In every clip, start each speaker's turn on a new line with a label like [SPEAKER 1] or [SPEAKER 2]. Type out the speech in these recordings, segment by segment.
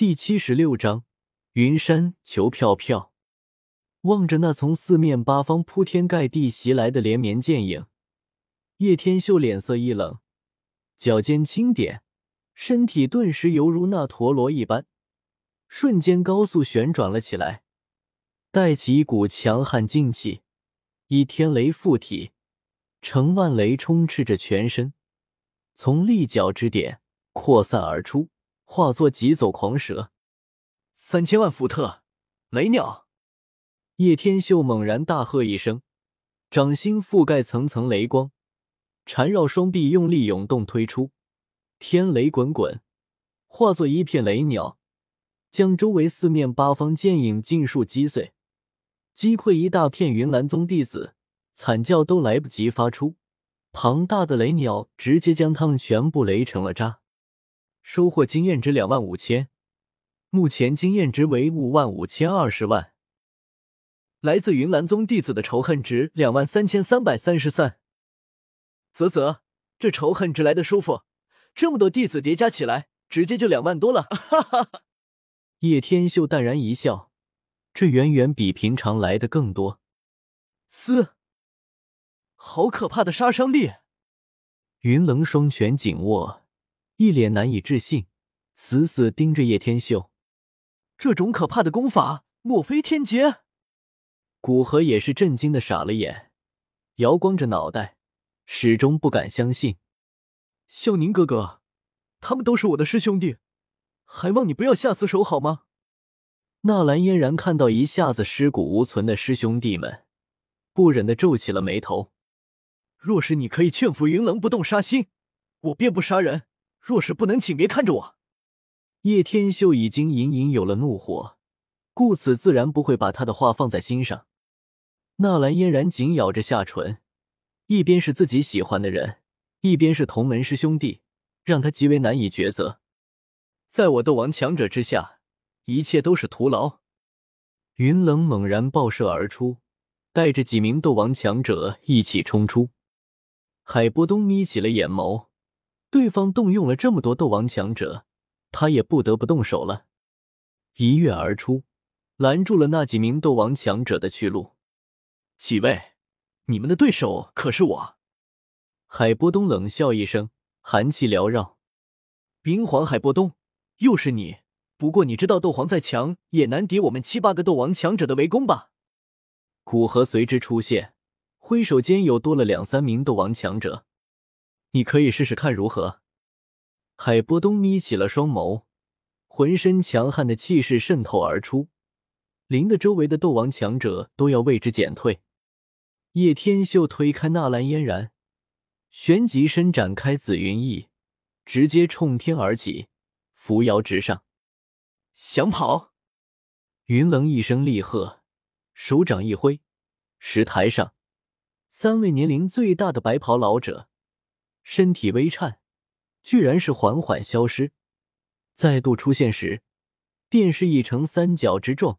[SPEAKER 1] 第七十六章云山求票票。望着那从四面八方铺天盖地袭来的连绵剑影，叶天秀脸色一冷，脚尖轻点，身体顿时犹如那陀螺一般，瞬间高速旋转了起来，带起一股强悍劲气，以天雷附体，成万雷充斥着全身，从立脚之点扩散而出。化作疾走狂蛇，
[SPEAKER 2] 三千万伏特雷鸟！
[SPEAKER 1] 叶天秀猛然大喝一声，掌心覆盖层层雷光，缠绕双臂用力涌动推出，天雷滚滚，化作一片雷鸟，将周围四面八方剑影尽数击碎，击溃一大片云岚宗弟子，惨叫都来不及发出，庞大的雷鸟直接将他们全部雷成了渣。收获经验值两万五千，目前经验值为五万五千二十万。
[SPEAKER 2] 来自云岚宗弟子的仇恨值两万三千三百三十三。啧啧，这仇恨值来的舒服，这么多弟子叠加起来，直接就两万多了。哈哈哈！
[SPEAKER 1] 叶天秀淡然一笑，这远远比平常来的更多。
[SPEAKER 2] 嘶，好可怕的杀伤力！
[SPEAKER 1] 云棱双拳紧握。一脸难以置信，死死盯着叶天秀。
[SPEAKER 2] 这种可怕的功法，莫非天劫？
[SPEAKER 1] 古河也是震惊的傻了眼，摇光着脑袋，始终不敢相信。
[SPEAKER 2] 孝宁哥哥，他们都是我的师兄弟，还望你不要下死手，好吗？
[SPEAKER 1] 纳兰嫣然看到一下子尸骨无存的师兄弟们，不忍的皱起了眉头。
[SPEAKER 2] 若是你可以劝服云棱不动杀心，我便不杀人。若是不能，请别看着我。
[SPEAKER 1] 叶天秀已经隐隐有了怒火，故此自然不会把他的话放在心上。纳兰嫣然紧咬着下唇，一边是自己喜欢的人，一边是同门师兄弟，让他极为难以抉择。
[SPEAKER 2] 在我斗王强者之下，一切都是徒劳。
[SPEAKER 1] 云冷猛然爆射而出，带着几名斗王强者一起冲出。海波东眯起了眼眸。对方动用了这么多斗王强者，他也不得不动手了。一跃而出，拦住了那几名斗王强者的去路。
[SPEAKER 2] 几位，你们的对手可是我？
[SPEAKER 1] 海波东冷笑一声，寒气缭绕。
[SPEAKER 2] 冰皇海波东，又是你？不过你知道，斗皇再强也难敌我们七八个斗王强者的围攻吧？
[SPEAKER 1] 古河随之出现，挥手间又多了两三名斗王强者。你可以试试看如何？海波东眯起了双眸，浑身强悍的气势渗透而出，令得周围的斗王强者都要为之减退。叶天秀推开纳兰嫣然，旋即伸展开紫云翼，直接冲天而起，扶摇直上。
[SPEAKER 2] 想跑？
[SPEAKER 1] 云棱一声厉喝，手掌一挥，石台上三位年龄最大的白袍老者。身体微颤，居然是缓缓消失，再度出现时，便是已成三角之状，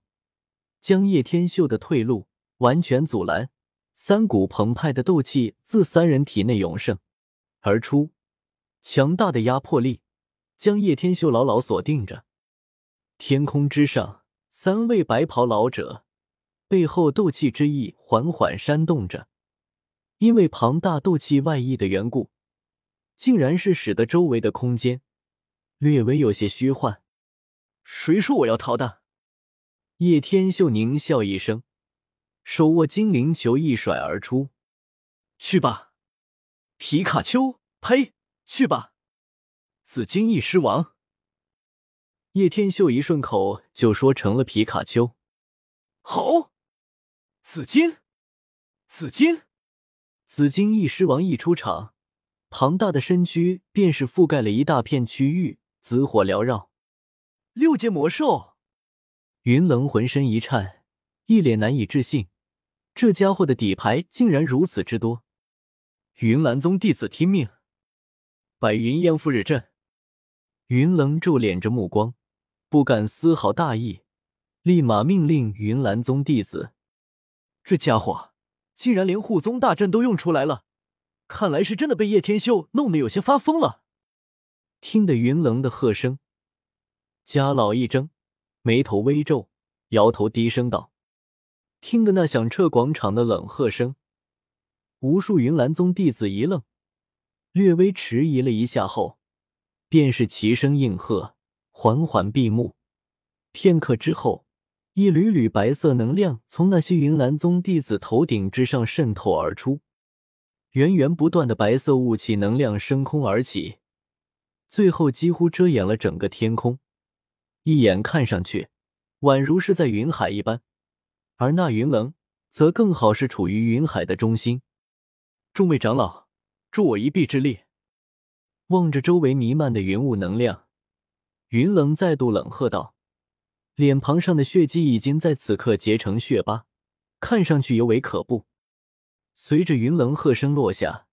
[SPEAKER 1] 将叶天秀的退路完全阻拦。三股澎湃的斗气自三人体内涌盛而出，强大的压迫力将叶天秀牢牢锁定着。天空之上，三位白袍老者背后斗气之翼缓缓扇动着，因为庞大斗气外溢的缘故。竟然是使得周围的空间略微有些虚幻。
[SPEAKER 2] 谁说我要逃的？
[SPEAKER 1] 叶天秀狞笑一声，手握精灵球一甩而出。
[SPEAKER 2] 去吧，皮卡丘！呸！去吧，紫金翼狮王！
[SPEAKER 1] 叶天秀一顺口就说成了皮卡丘。
[SPEAKER 2] 好，紫金，紫金，
[SPEAKER 1] 紫金翼狮王一出场。庞大的身躯便是覆盖了一大片区域，紫火缭绕。
[SPEAKER 2] 六阶魔兽，
[SPEAKER 1] 云棱浑身一颤，一脸难以置信，这家伙的底牌竟然如此之多。
[SPEAKER 2] 云岚宗弟子听命，百云烟覆日阵。
[SPEAKER 1] 云棱皱敛着目光，不敢丝毫大意，立马命令云岚宗弟子。
[SPEAKER 2] 这家伙竟然连护宗大阵都用出来了。看来是真的被叶天秀弄得有些发疯了。
[SPEAKER 1] 听得云棱的喝声，家老一怔，眉头微皱，摇头低声道：“听得那响彻广场的冷喝声，无数云岚宗弟子一愣，略微迟疑了一下后，便是齐声应和，缓缓闭目。片刻之后，一缕缕白色能量从那些云岚宗弟子头顶之上渗透而出，源源不断的白色雾气能量升空而起。”最后几乎遮掩了整个天空，一眼看上去，宛如是在云海一般。而那云棱则更好是处于云海的中心。众位长老，助我一臂之力！望着周围弥漫的云雾能量，云棱再度冷喝道，脸庞上的血迹已经在此刻结成血疤，看上去尤为可怖。随着云棱喝声落下。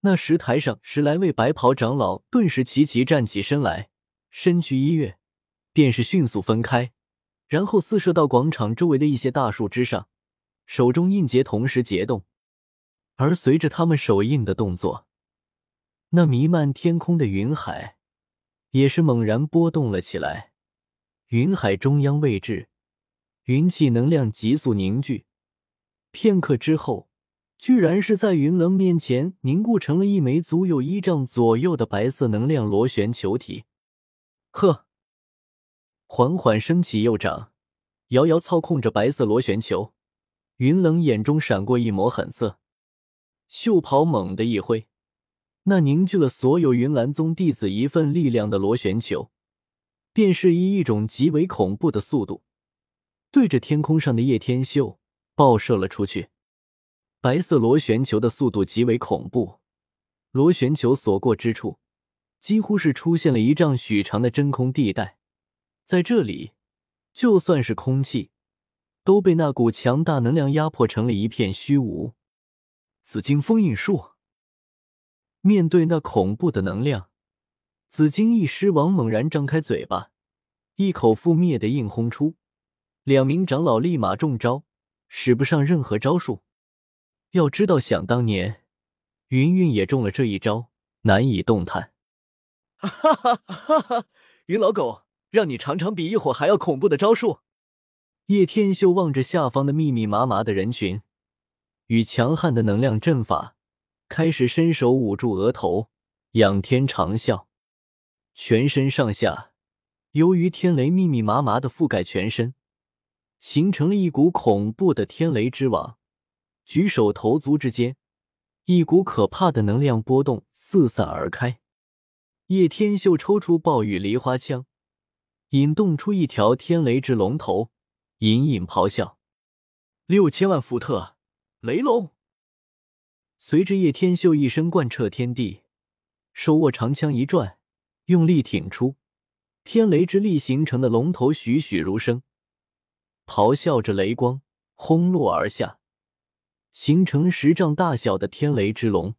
[SPEAKER 1] 那石台上十来位白袍长老顿时齐齐站起身来，身躯一跃，便是迅速分开，然后四射到广场周围的一些大树之上，手中印结同时结动。而随着他们手印的动作，那弥漫天空的云海也是猛然波动了起来。云海中央位置，云气能量急速凝聚，片刻之后。居然是在云棱面前凝固成了一枚足有一丈左右的白色能量螺旋球体。呵，缓缓升起右掌，遥遥操控着白色螺旋球。云棱眼中闪过一抹狠色，袖袍猛地一挥，那凝聚了所有云岚宗弟子一份力量的螺旋球，便是以一种极为恐怖的速度，对着天空上的叶天秀爆射了出去。白色螺旋球的速度极为恐怖，螺旋球所过之处，几乎是出现了一丈许长的真空地带。在这里，就算是空气，都被那股强大能量压迫成了一片虚无。紫金封印术。面对那恐怖的能量，紫金翼狮王猛然张开嘴巴，一口覆灭的硬轰出。两名长老立马中招，使不上任何招数。要知道，想当年，云云也中了这一招，难以动弹。
[SPEAKER 2] 哈哈哈哈！云老狗，让你尝尝比一火还要恐怖的招数。
[SPEAKER 1] 叶天秀望着下方的密密麻麻的人群与强悍的能量阵法，开始伸手捂住额头，仰天长啸。全身上下，由于天雷密密麻麻的覆盖全身，形成了一股恐怖的天雷之网。举手投足之间，一股可怕的能量波动四散而开。叶天秀抽出暴雨梨花枪，引动出一条天雷之龙头，隐隐咆哮：“
[SPEAKER 2] 六千万伏特雷龙！”
[SPEAKER 1] 随着叶天秀一声贯彻天地，手握长枪一转，用力挺出，天雷之力形成的龙头栩栩如生，咆哮着雷光轰落而下。形成十丈大小的天雷之龙，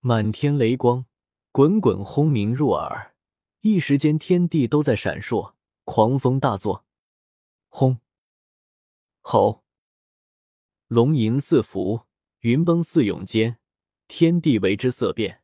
[SPEAKER 1] 满天雷光滚滚轰鸣入耳，一时间天地都在闪烁，狂风大作。轰！吼！龙吟四伏，云崩四涌间，天地为之色变。